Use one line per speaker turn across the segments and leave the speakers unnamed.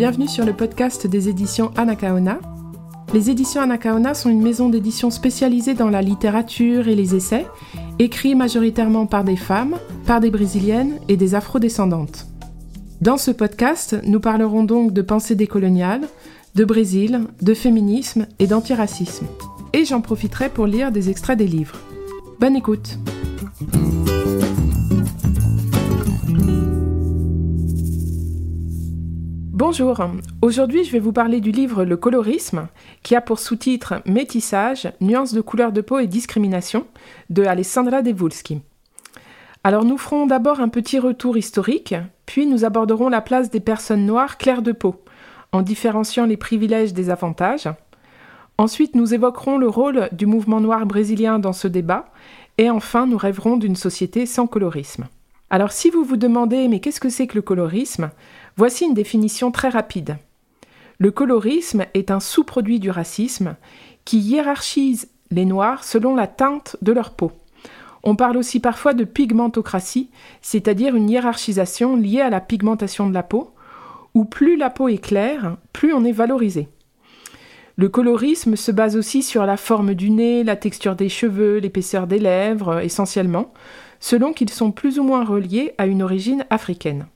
bienvenue sur le podcast des éditions Anakaona. Les éditions Anakaona sont une maison d'édition spécialisée dans la littérature et les essais, écrits majoritairement par des femmes, par des brésiliennes et des afrodescendantes. Dans ce podcast, nous parlerons donc de pensée décoloniale, de Brésil, de féminisme et d'antiracisme. Et j'en profiterai pour lire des extraits des livres. Bonne écoute! Bonjour, aujourd'hui je vais vous parler du livre Le colorisme, qui a pour sous-titre Métissage, nuances de couleur de peau et discrimination, de Alessandra Devulski. Alors nous ferons d'abord un petit retour historique, puis nous aborderons la place des personnes noires claires de peau, en différenciant les privilèges des avantages. Ensuite nous évoquerons le rôle du mouvement noir brésilien dans ce débat, et enfin nous rêverons d'une société sans colorisme. Alors si vous vous demandez mais qu'est-ce que c'est que le colorisme? Voici une définition très rapide. Le colorisme est un sous-produit du racisme qui hiérarchise les Noirs selon la teinte de leur peau. On parle aussi parfois de pigmentocratie, c'est-à-dire une hiérarchisation liée à la pigmentation de la peau, où plus la peau est claire, plus on est valorisé. Le colorisme se base aussi sur la forme du nez, la texture des cheveux, l'épaisseur des lèvres, essentiellement, selon qu'ils sont plus ou moins reliés à une origine africaine.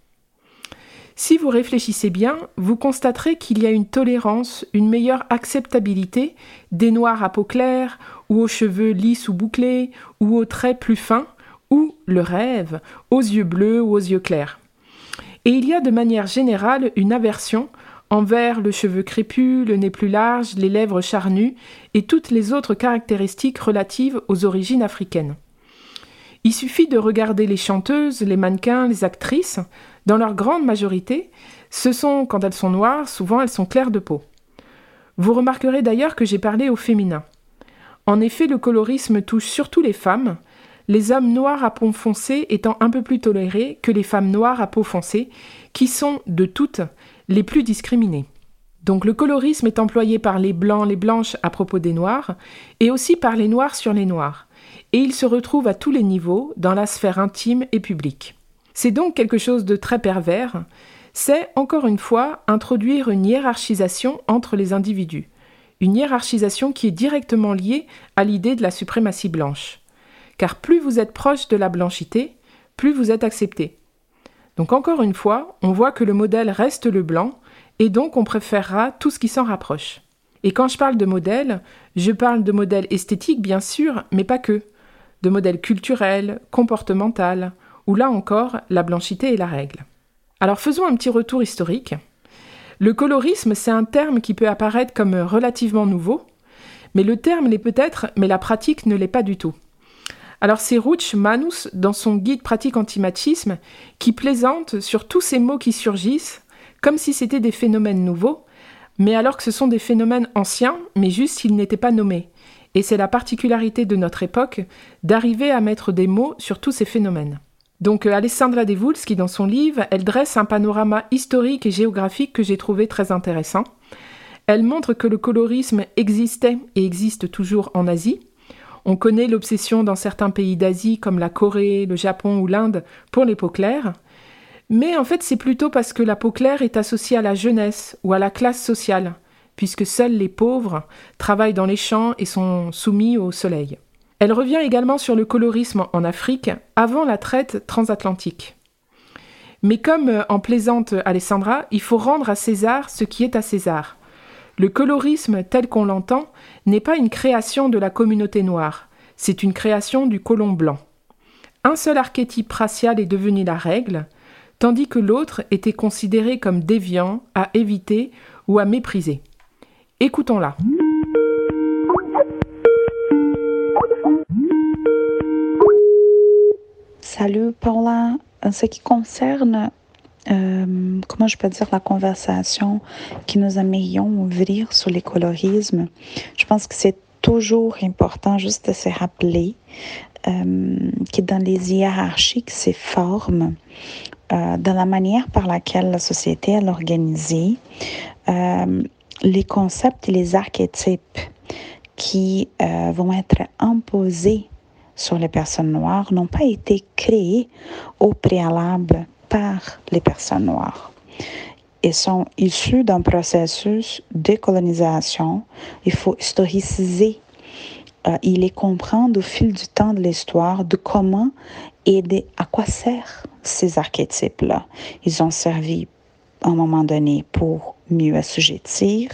Si vous réfléchissez bien, vous constaterez qu'il y a une tolérance, une meilleure acceptabilité des noirs à peau claire, ou aux cheveux lisses ou bouclés, ou aux traits plus fins, ou le rêve, aux yeux bleus ou aux yeux clairs. Et il y a de manière générale une aversion envers le cheveu crépus, le nez plus large, les lèvres charnues et toutes les autres caractéristiques relatives aux origines africaines. Il suffit de regarder les chanteuses, les mannequins, les actrices, dans leur grande majorité, ce sont, quand elles sont noires, souvent elles sont claires de peau. Vous remarquerez d'ailleurs que j'ai parlé au féminin. En effet, le colorisme touche surtout les femmes, les hommes noirs à peau foncée étant un peu plus tolérés que les femmes noires à peau foncée, qui sont, de toutes, les plus discriminées. Donc le colorisme est employé par les blancs, les blanches à propos des noirs, et aussi par les noirs sur les noirs, et il se retrouve à tous les niveaux, dans la sphère intime et publique. C'est donc quelque chose de très pervers. C'est, encore une fois, introduire une hiérarchisation entre les individus. Une hiérarchisation qui est directement liée à l'idée de la suprématie blanche. Car plus vous êtes proche de la blanchité, plus vous êtes accepté. Donc encore une fois, on voit que le modèle reste le blanc, et donc on préférera tout ce qui s'en rapproche. Et quand je parle de modèle, je parle de modèle esthétique bien sûr, mais pas que. De modèle culturel, comportemental, où là encore, la blanchité est la règle. Alors faisons un petit retour historique. Le colorisme, c'est un terme qui peut apparaître comme relativement nouveau, mais le terme l'est peut-être, mais la pratique ne l'est pas du tout. Alors c'est Ruch Manus, dans son guide pratique antimachisme, qui plaisante sur tous ces mots qui surgissent, comme si c'était des phénomènes nouveaux, mais alors que ce sont des phénomènes anciens, mais juste s'ils n'étaient pas nommés. Et c'est la particularité de notre époque d'arriver à mettre des mots sur tous ces phénomènes. Donc euh, Alessandra qui dans son livre, elle dresse un panorama historique et géographique que j'ai trouvé très intéressant. Elle montre que le colorisme existait et existe toujours en Asie. On connaît l'obsession dans certains pays d'Asie comme la Corée, le Japon ou l'Inde pour les peaux claires. Mais en fait, c'est plutôt parce que la peau claire est associée à la jeunesse ou à la classe sociale, puisque seuls les pauvres travaillent dans les champs et sont soumis au soleil. Elle revient également sur le colorisme en Afrique avant la traite transatlantique. Mais comme euh, en plaisante Alessandra, il faut rendre à César ce qui est à César. Le colorisme tel qu'on l'entend n'est pas une création de la communauté noire, c'est une création du colon blanc. Un seul archétype racial est devenu la règle, tandis que l'autre était considéré comme déviant, à éviter ou à mépriser. Écoutons-la.
Salut Paula. En ce qui concerne, euh, comment je peux dire, la conversation que nous aimerions ouvrir sur les colorismes, je pense que c'est toujours important juste de se rappeler euh, que dans les hiérarchies qui se forment, euh, dans la manière par laquelle la société est organisée, les concepts et les archétypes qui vont être imposés sur les personnes noires n'ont pas été créées au préalable par les personnes noires. et sont issus d'un processus de colonisation. Il faut historiciser euh, il les comprendre au fil du temps de l'histoire de comment et à quoi servent ces archétypes-là. Ils ont servi à un moment donné pour mieux assujettir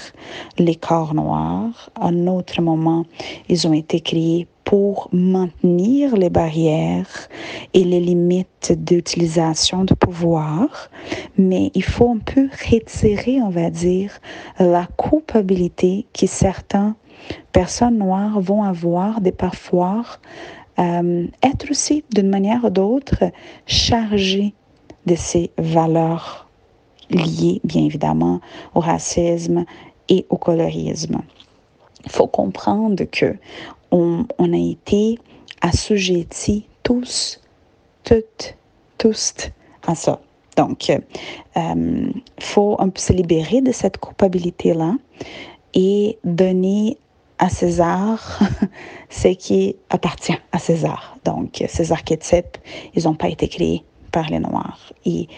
les corps noirs. À un autre moment, ils ont été créés pour maintenir les barrières et les limites d'utilisation de pouvoir, mais il faut un peu retirer, on va dire, la culpabilité que certains personnes noires vont avoir des parfois euh, être aussi d'une manière ou d'autre chargées de ces valeurs liées bien évidemment au racisme et au colorisme. Il faut comprendre que on, a été assujettis tous, toutes, tous à ça. Donc, il euh, faut un peu se libérer de cette culpabilité-là et donner à César ce qui appartient à César. Donc, ces archétypes, ils n'ont pas été créés par les Noirs. Et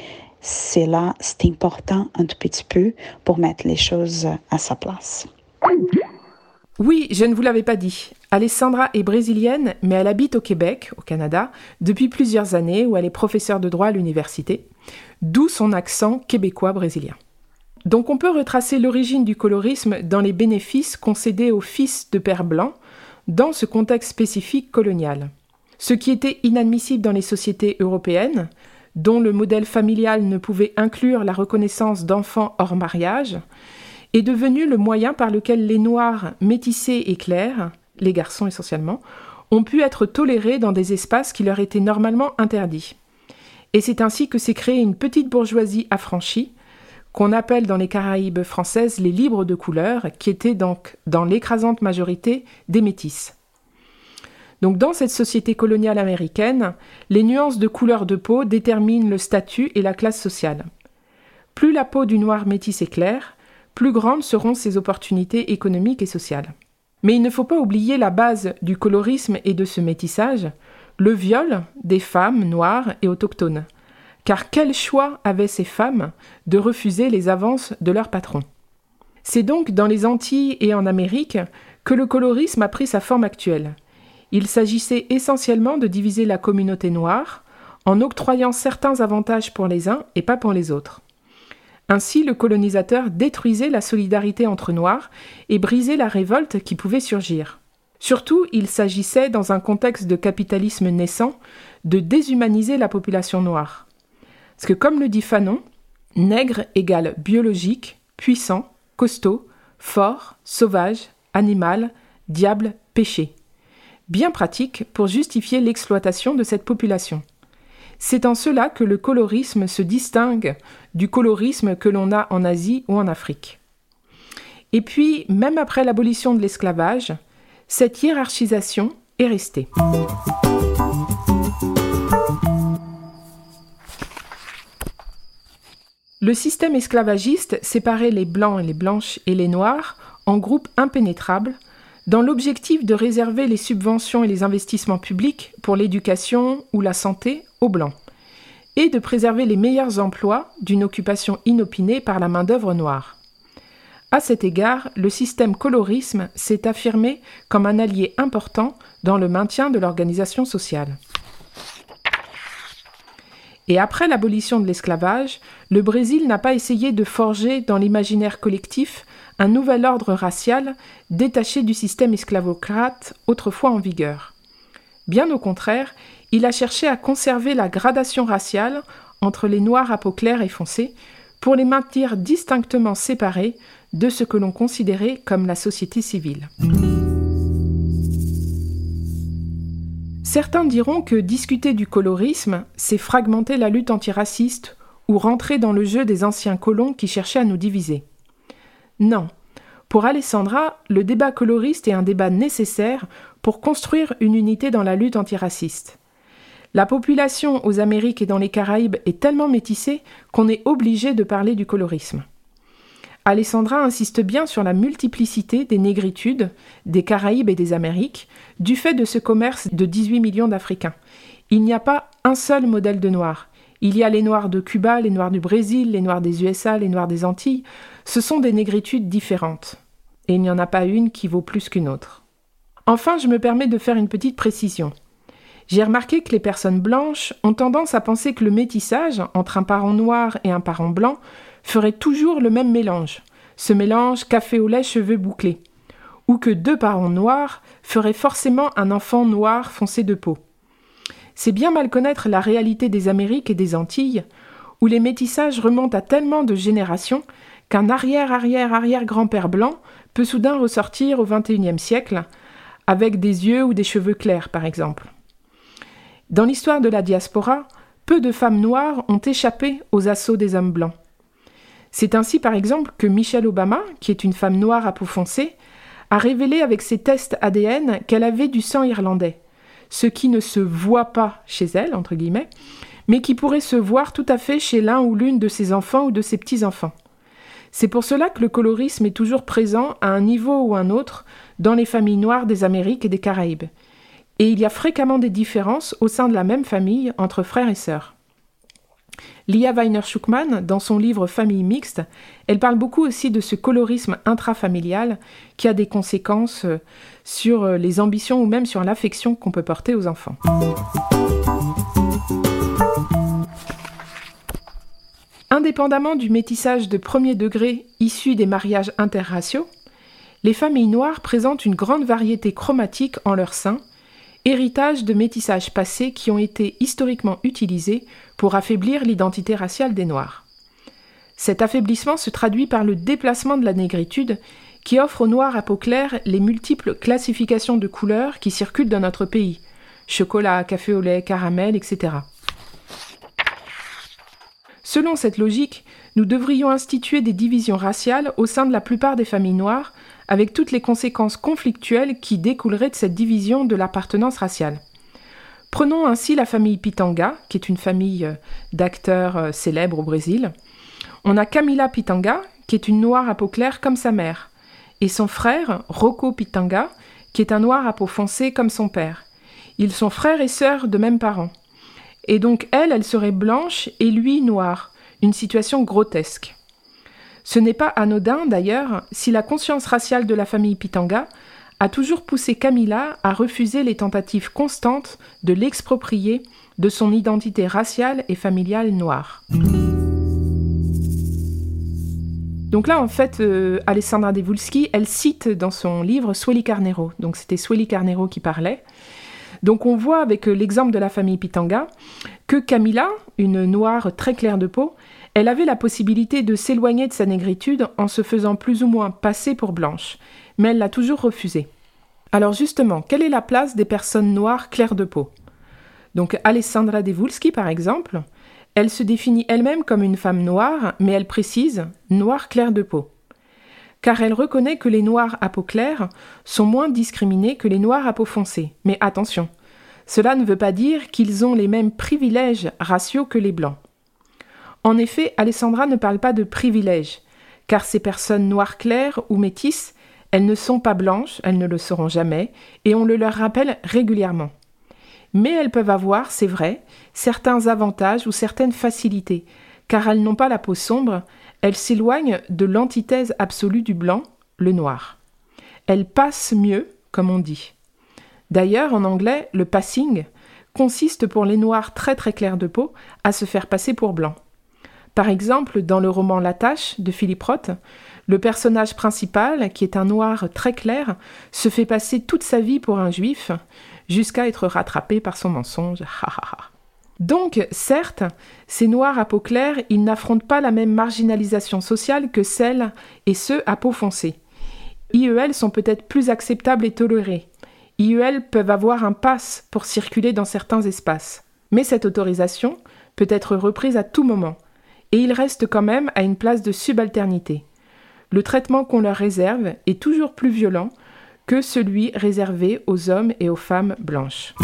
c'est là, c'est important un tout petit peu pour mettre les choses à sa place.
Oui, je ne vous l'avais pas dit. Alessandra est brésilienne, mais elle habite au Québec, au Canada, depuis plusieurs années où elle est professeure de droit à l'université, d'où son accent québécois-brésilien. Donc on peut retracer l'origine du colorisme dans les bénéfices concédés aux fils de pères blancs dans ce contexte spécifique colonial. Ce qui était inadmissible dans les sociétés européennes, dont le modèle familial ne pouvait inclure la reconnaissance d'enfants hors mariage, est devenu le moyen par lequel les Noirs métissés et clairs, les garçons essentiellement, ont pu être tolérés dans des espaces qui leur étaient normalement interdits. Et c'est ainsi que s'est créée une petite bourgeoisie affranchie, qu'on appelle dans les Caraïbes françaises les libres de couleur, qui étaient donc dans l'écrasante majorité des métis. Donc dans cette société coloniale américaine, les nuances de couleur de peau déterminent le statut et la classe sociale. Plus la peau du noir métis est claire, plus grandes seront ses opportunités économiques et sociales. Mais il ne faut pas oublier la base du colorisme et de ce métissage, le viol des femmes noires et autochtones, car quel choix avaient ces femmes de refuser les avances de leur patron? C'est donc dans les Antilles et en Amérique que le colorisme a pris sa forme actuelle. Il s'agissait essentiellement de diviser la communauté noire en octroyant certains avantages pour les uns et pas pour les autres. Ainsi, le colonisateur détruisait la solidarité entre Noirs et brisait la révolte qui pouvait surgir. Surtout, il s'agissait, dans un contexte de capitalisme naissant, de déshumaniser la population noire. Parce que comme le dit Fanon, nègre égale biologique, puissant, costaud, fort, sauvage, animal, diable, péché. Bien pratique pour justifier l'exploitation de cette population. C'est en cela que le colorisme se distingue du colorisme que l'on a en Asie ou en Afrique. Et puis, même après l'abolition de l'esclavage, cette hiérarchisation est restée. Le système esclavagiste séparait les blancs et les blanches et les noirs en groupes impénétrables dans l'objectif de réserver les subventions et les investissements publics pour l'éducation ou la santé aux blancs et de préserver les meilleurs emplois d'une occupation inopinée par la main-d'œuvre noire. À cet égard, le système colorisme s'est affirmé comme un allié important dans le maintien de l'organisation sociale. Et après l'abolition de l'esclavage, le Brésil n'a pas essayé de forger dans l'imaginaire collectif un nouvel ordre racial détaché du système esclavocrate autrefois en vigueur. Bien au contraire, il a cherché à conserver la gradation raciale entre les noirs à peau claire et foncée pour les maintenir distinctement séparés de ce que l'on considérait comme la société civile. Certains diront que discuter du colorisme, c'est fragmenter la lutte antiraciste ou rentrer dans le jeu des anciens colons qui cherchaient à nous diviser. Non. Pour Alessandra, le débat coloriste est un débat nécessaire pour construire une unité dans la lutte antiraciste. La population aux Amériques et dans les Caraïbes est tellement métissée qu'on est obligé de parler du colorisme. Alessandra insiste bien sur la multiplicité des négritudes des Caraïbes et des Amériques du fait de ce commerce de 18 millions d'Africains. Il n'y a pas un seul modèle de noir. Il y a les noirs de Cuba, les noirs du Brésil, les noirs des USA, les noirs des Antilles. Ce sont des négritudes différentes. Et il n'y en a pas une qui vaut plus qu'une autre. Enfin, je me permets de faire une petite précision. J'ai remarqué que les personnes blanches ont tendance à penser que le métissage entre un parent noir et un parent blanc ferait toujours le même mélange, ce mélange café au lait cheveux bouclés, ou que deux parents noirs feraient forcément un enfant noir foncé de peau. C'est bien mal connaître la réalité des Amériques et des Antilles, où les métissages remontent à tellement de générations qu'un arrière-arrière-arrière-grand-père blanc peut soudain ressortir au XXIe siècle, avec des yeux ou des cheveux clairs par exemple. Dans l'histoire de la diaspora, peu de femmes noires ont échappé aux assauts des hommes blancs. C'est ainsi par exemple que Michelle Obama, qui est une femme noire à peau foncée, a révélé avec ses tests ADN qu'elle avait du sang irlandais, ce qui ne se voit pas chez elle, entre guillemets, mais qui pourrait se voir tout à fait chez l'un ou l'une de ses enfants ou de ses petits-enfants. C'est pour cela que le colorisme est toujours présent à un niveau ou un autre dans les familles noires des Amériques et des Caraïbes. Et il y a fréquemment des différences au sein de la même famille entre frères et sœurs. Lia Weiner-Schuckmann, dans son livre Famille mixte, elle parle beaucoup aussi de ce colorisme intrafamilial qui a des conséquences euh, sur euh, les ambitions ou même sur l'affection qu'on peut porter aux enfants. Indépendamment du métissage de premier degré issu des mariages interraciaux, les familles noires présentent une grande variété chromatique en leur sein, héritage de métissages passés qui ont été historiquement utilisés pour affaiblir l'identité raciale des Noirs. Cet affaiblissement se traduit par le déplacement de la négritude qui offre aux Noirs à peau claire les multiples classifications de couleurs qui circulent dans notre pays chocolat, café au lait, caramel, etc. Selon cette logique, nous devrions instituer des divisions raciales au sein de la plupart des familles noires avec toutes les conséquences conflictuelles qui découleraient de cette division de l'appartenance raciale. Prenons ainsi la famille Pitanga, qui est une famille euh, d'acteurs euh, célèbres au Brésil. On a Camila Pitanga, qui est une noire à peau claire comme sa mère, et son frère, Rocco Pitanga, qui est un noir à peau foncée comme son père. Ils sont frères et sœurs de même parents. Et donc elle, elle serait blanche et lui noir, une situation grotesque. Ce n'est pas anodin d'ailleurs si la conscience raciale de la famille Pitanga a toujours poussé Camilla à refuser les tentatives constantes de l'exproprier de son identité raciale et familiale noire. Donc là, en fait, euh, Alessandra Devulski, elle cite dans son livre Sueli Carnero. Donc c'était Sueli Carnero qui parlait. Donc on voit avec euh, l'exemple de la famille Pitanga que Camilla, une noire très claire de peau, elle avait la possibilité de s'éloigner de sa négritude en se faisant plus ou moins passer pour blanche, mais elle l'a toujours refusé. Alors justement, quelle est la place des personnes noires claires de peau? Donc Alessandra Devulski, par exemple, elle se définit elle-même comme une femme noire, mais elle précise noire claire de peau. Car elle reconnaît que les noirs à peau claire sont moins discriminés que les noirs à peau foncée. Mais attention, cela ne veut pas dire qu'ils ont les mêmes privilèges raciaux que les blancs. En effet, Alessandra ne parle pas de privilèges, car ces personnes noires claires ou métisses, elles ne sont pas blanches, elles ne le seront jamais, et on le leur rappelle régulièrement. Mais elles peuvent avoir, c'est vrai, certains avantages ou certaines facilités, car elles n'ont pas la peau sombre, elles s'éloignent de l'antithèse absolue du blanc, le noir. Elles passent mieux, comme on dit. D'ailleurs, en anglais, le passing consiste pour les noirs très très clairs de peau à se faire passer pour blancs. Par exemple, dans le roman La Tâche de Philippe Roth, le personnage principal, qui est un noir très clair, se fait passer toute sa vie pour un juif, jusqu'à être rattrapé par son mensonge. Donc, certes, ces noirs à peau claire, ils n'affrontent pas la même marginalisation sociale que celles et ceux à peau foncée. IEL sont peut-être plus acceptables et tolérés. IEL peuvent avoir un pass pour circuler dans certains espaces. Mais cette autorisation peut être reprise à tout moment, et ils restent quand même à une place de subalternité. Le traitement qu'on leur réserve est toujours plus violent que celui réservé aux hommes et aux femmes blanches.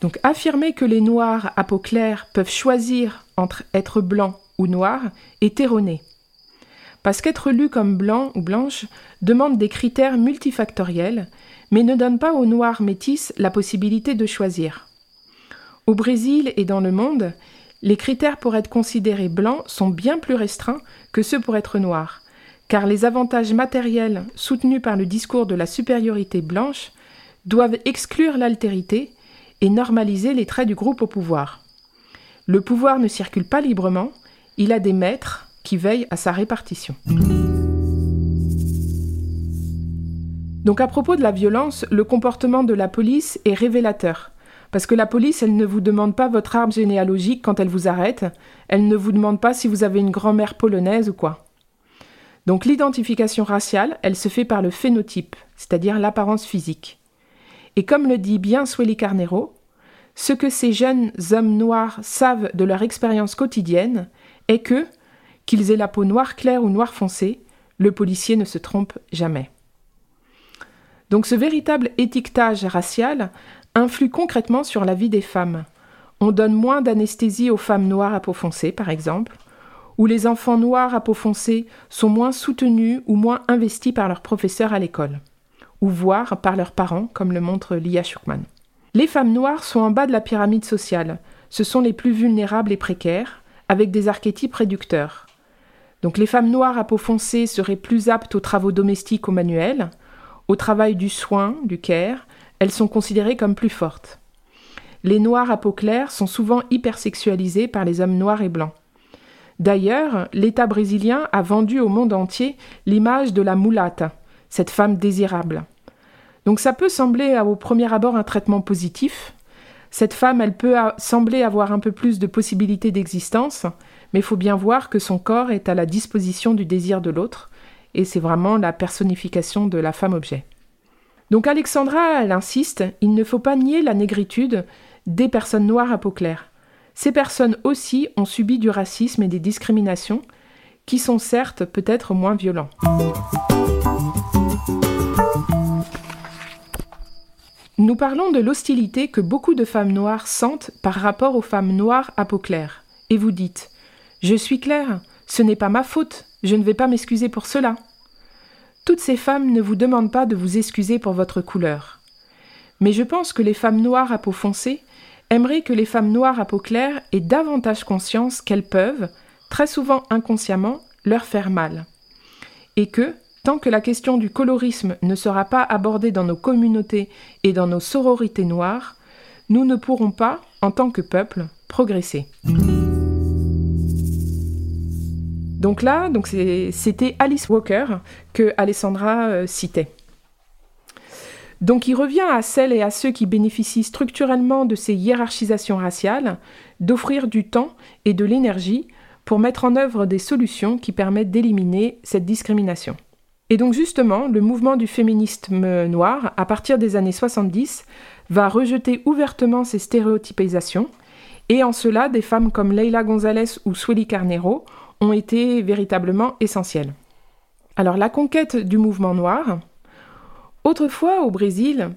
Donc affirmer que les noirs à peau claire peuvent choisir entre être blanc ou noir est erroné. Parce qu'être lu comme blanc ou blanche demande des critères multifactoriels, mais ne donne pas aux Noirs métis la possibilité de choisir. Au Brésil et dans le monde, les critères pour être considérés blancs sont bien plus restreints que ceux pour être noirs, car les avantages matériels soutenus par le discours de la supériorité blanche doivent exclure l'altérité et normaliser les traits du groupe au pouvoir. Le pouvoir ne circule pas librement, il a des maîtres qui veillent à sa répartition. Donc à propos de la violence, le comportement de la police est révélateur. Parce que la police, elle ne vous demande pas votre arbre généalogique quand elle vous arrête, elle ne vous demande pas si vous avez une grand-mère polonaise ou quoi. Donc l'identification raciale, elle se fait par le phénotype, c'est-à-dire l'apparence physique. Et comme le dit bien Swelly Carnero, ce que ces jeunes hommes noirs savent de leur expérience quotidienne est que, qu'ils aient la peau noire claire ou noire foncée, le policier ne se trompe jamais. Donc ce véritable étiquetage racial influe concrètement sur la vie des femmes. On donne moins d'anesthésie aux femmes noires à peau foncée, par exemple, ou les enfants noirs à peau foncée sont moins soutenus ou moins investis par leurs professeurs à l'école, ou voire par leurs parents, comme le montre Lia Schuckman. Les femmes noires sont en bas de la pyramide sociale. Ce sont les plus vulnérables et précaires, avec des archétypes réducteurs. Donc les femmes noires à peau foncée seraient plus aptes aux travaux domestiques ou manuels, au travail du soin, du care, elles sont considérées comme plus fortes. Les noirs à peau claire sont souvent hypersexualisés par les hommes noirs et blancs. D'ailleurs, l'État brésilien a vendu au monde entier l'image de la mulata, cette femme désirable. Donc ça peut sembler au premier abord un traitement positif. Cette femme, elle peut sembler avoir un peu plus de possibilités d'existence, mais il faut bien voir que son corps est à la disposition du désir de l'autre, et c'est vraiment la personnification de la femme-objet. Donc Alexandra, elle insiste, il ne faut pas nier la négritude des personnes noires à peau claire. Ces personnes aussi ont subi du racisme et des discriminations, qui sont certes peut-être moins violents. Nous parlons de l'hostilité que beaucoup de femmes noires sentent par rapport aux femmes noires à peau claire. Et vous dites Je suis claire, ce n'est pas ma faute, je ne vais pas m'excuser pour cela. Toutes ces femmes ne vous demandent pas de vous excuser pour votre couleur. Mais je pense que les femmes noires à peau foncée aimeraient que les femmes noires à peau claire aient davantage conscience qu'elles peuvent, très souvent inconsciemment, leur faire mal. Et que, que la question du colorisme ne sera pas abordée dans nos communautés et dans nos sororités noires, nous ne pourrons pas, en tant que peuple, progresser. Donc là, c'était Alice Walker que Alessandra euh, citait. Donc il revient à celles et à ceux qui bénéficient structurellement de ces hiérarchisations raciales d'offrir du temps et de l'énergie pour mettre en œuvre des solutions qui permettent d'éliminer cette discrimination. Et donc justement, le mouvement du féminisme noir, à partir des années 70, va rejeter ouvertement ces stéréotypisations, et en cela, des femmes comme Leila Gonzalez ou Swelly Carnero ont été véritablement essentielles. Alors la conquête du mouvement noir. Autrefois au Brésil,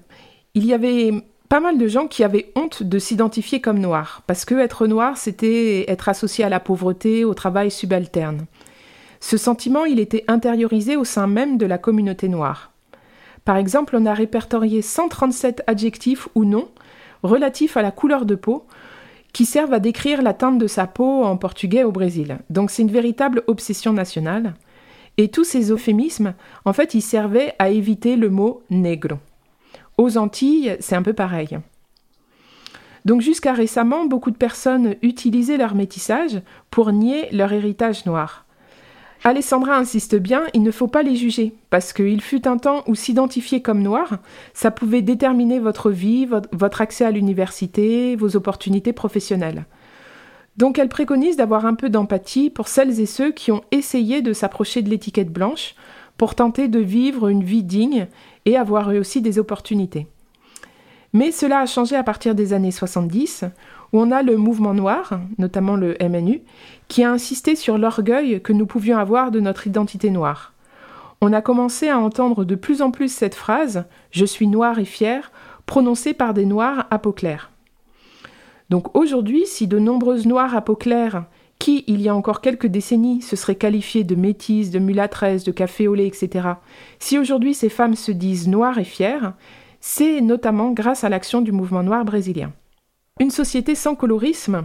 il y avait pas mal de gens qui avaient honte de s'identifier comme noir, parce que être noir, c'était être associé à la pauvreté, au travail subalterne. Ce sentiment, il était intériorisé au sein même de la communauté noire. Par exemple, on a répertorié 137 adjectifs ou noms relatifs à la couleur de peau qui servent à décrire la teinte de sa peau en portugais au Brésil. Donc c'est une véritable obsession nationale. Et tous ces euphémismes, en fait, ils servaient à éviter le mot negro. Aux Antilles, c'est un peu pareil. Donc jusqu'à récemment, beaucoup de personnes utilisaient leur métissage pour nier leur héritage noir. Alessandra insiste bien, il ne faut pas les juger, parce qu'il fut un temps où s'identifier comme noir, ça pouvait déterminer votre vie, votre accès à l'université, vos opportunités professionnelles. Donc elle préconise d'avoir un peu d'empathie pour celles et ceux qui ont essayé de s'approcher de l'étiquette blanche pour tenter de vivre une vie digne et avoir eux aussi des opportunités. Mais cela a changé à partir des années 70, où on a le mouvement noir, notamment le MNU, qui a insisté sur l'orgueil que nous pouvions avoir de notre identité noire. On a commencé à entendre de plus en plus cette phrase Je suis noir et fier, prononcée par des noirs à peau claire. Donc aujourd'hui, si de nombreuses noires à peau claire, qui, il y a encore quelques décennies, se seraient qualifiées de métisses, de mulâtresses, de café au lait, etc., si aujourd'hui ces femmes se disent noires et fières, c'est notamment grâce à l'action du mouvement noir brésilien. Une société sans colorisme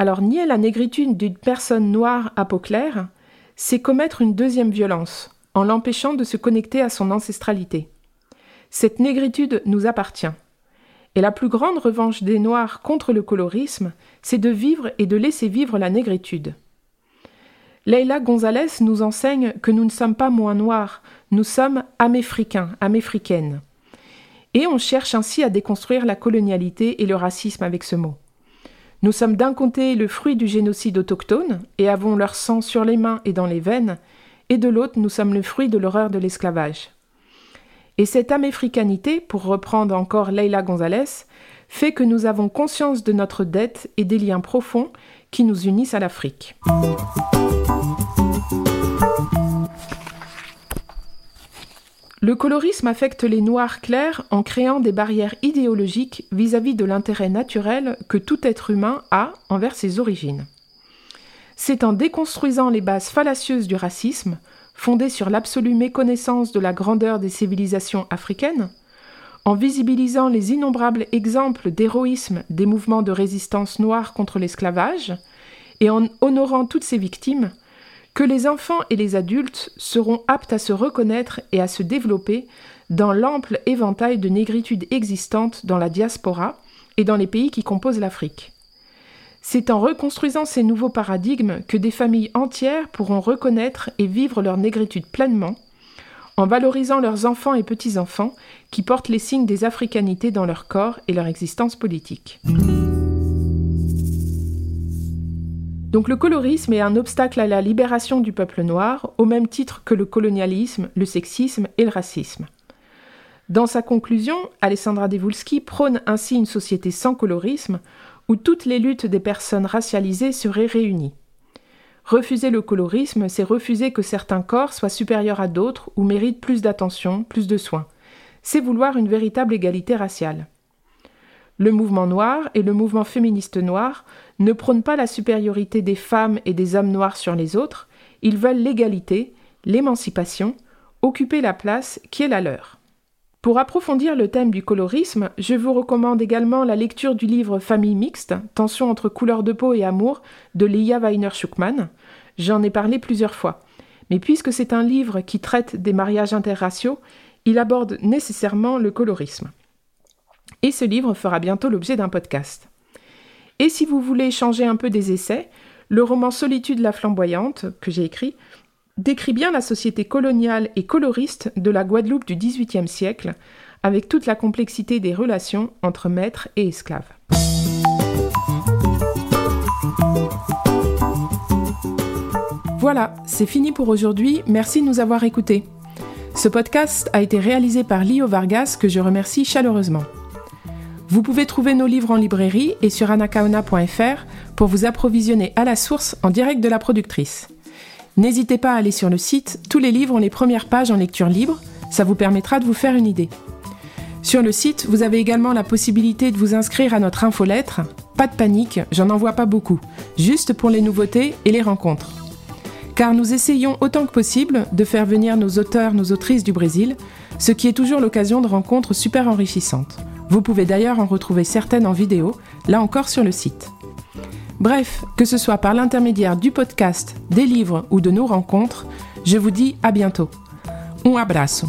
Alors nier la négritude d'une personne noire à peau claire, c'est commettre une deuxième violence, en l'empêchant de se connecter à son ancestralité. Cette négritude nous appartient. Et la plus grande revanche des Noirs contre le colorisme, c'est de vivre et de laisser vivre la négritude. Leila Gonzalez nous enseigne que nous ne sommes pas moins noirs, nous sommes améfricains, améfricaines. Et on cherche ainsi à déconstruire la colonialité et le racisme avec ce mot. Nous sommes d'un côté le fruit du génocide autochtone et avons leur sang sur les mains et dans les veines, et de l'autre nous sommes le fruit de l'horreur de l'esclavage. Et cette améfricanité, pour reprendre encore Leila Gonzalez, fait que nous avons conscience de notre dette et des liens profonds qui nous unissent à l'Afrique. Le colorisme affecte les noirs clairs en créant des barrières idéologiques vis-à-vis de l'intérêt naturel que tout être humain a envers ses origines. C'est en déconstruisant les bases fallacieuses du racisme, fondées sur l'absolue méconnaissance de la grandeur des civilisations africaines, en visibilisant les innombrables exemples d'héroïsme des mouvements de résistance noire contre l'esclavage, et en honorant toutes ces victimes, que les enfants et les adultes seront aptes à se reconnaître et à se développer dans l'ample éventail de négritudes existantes dans la diaspora et dans les pays qui composent l'Afrique. C'est en reconstruisant ces nouveaux paradigmes que des familles entières pourront reconnaître et vivre leur négritude pleinement, en valorisant leurs enfants et petits-enfants qui portent les signes des africanités dans leur corps et leur existence politique. Donc le colorisme est un obstacle à la libération du peuple noir, au même titre que le colonialisme, le sexisme et le racisme. Dans sa conclusion, Alessandra Devulski prône ainsi une société sans colorisme, où toutes les luttes des personnes racialisées seraient réunies. Refuser le colorisme, c'est refuser que certains corps soient supérieurs à d'autres ou méritent plus d'attention, plus de soins. C'est vouloir une véritable égalité raciale. Le mouvement noir et le mouvement féministe noir ne prônent pas la supériorité des femmes et des hommes noirs sur les autres, ils veulent l'égalité, l'émancipation, occuper la place qui est la leur. Pour approfondir le thème du colorisme, je vous recommande également la lecture du livre Famille mixte, tension entre couleur de peau et amour de Leia Weiner-Schuckmann. J'en ai parlé plusieurs fois. Mais puisque c'est un livre qui traite des mariages interraciaux, il aborde nécessairement le colorisme. Et ce livre fera bientôt l'objet d'un podcast. Et si vous voulez changer un peu des essais, le roman Solitude la flamboyante, que j'ai écrit, décrit bien la société coloniale et coloriste de la Guadeloupe du XVIIIe siècle, avec toute la complexité des relations entre maîtres et esclaves. Voilà, c'est fini pour aujourd'hui, merci de nous avoir écoutés. Ce podcast a été réalisé par Lio Vargas, que je remercie chaleureusement. Vous pouvez trouver nos livres en librairie et sur anacaona.fr pour vous approvisionner à la source en direct de la productrice. N'hésitez pas à aller sur le site, tous les livres ont les premières pages en lecture libre, ça vous permettra de vous faire une idée. Sur le site, vous avez également la possibilité de vous inscrire à notre infolettre. Pas de panique, j'en envoie pas beaucoup, juste pour les nouveautés et les rencontres. Car nous essayons autant que possible de faire venir nos auteurs, nos autrices du Brésil, ce qui est toujours l'occasion de rencontres super enrichissantes. Vous pouvez d'ailleurs en retrouver certaines en vidéo, là encore sur le site. Bref, que ce soit par l'intermédiaire du podcast, des livres ou de nos rencontres, je vous dis à bientôt. Un abraço.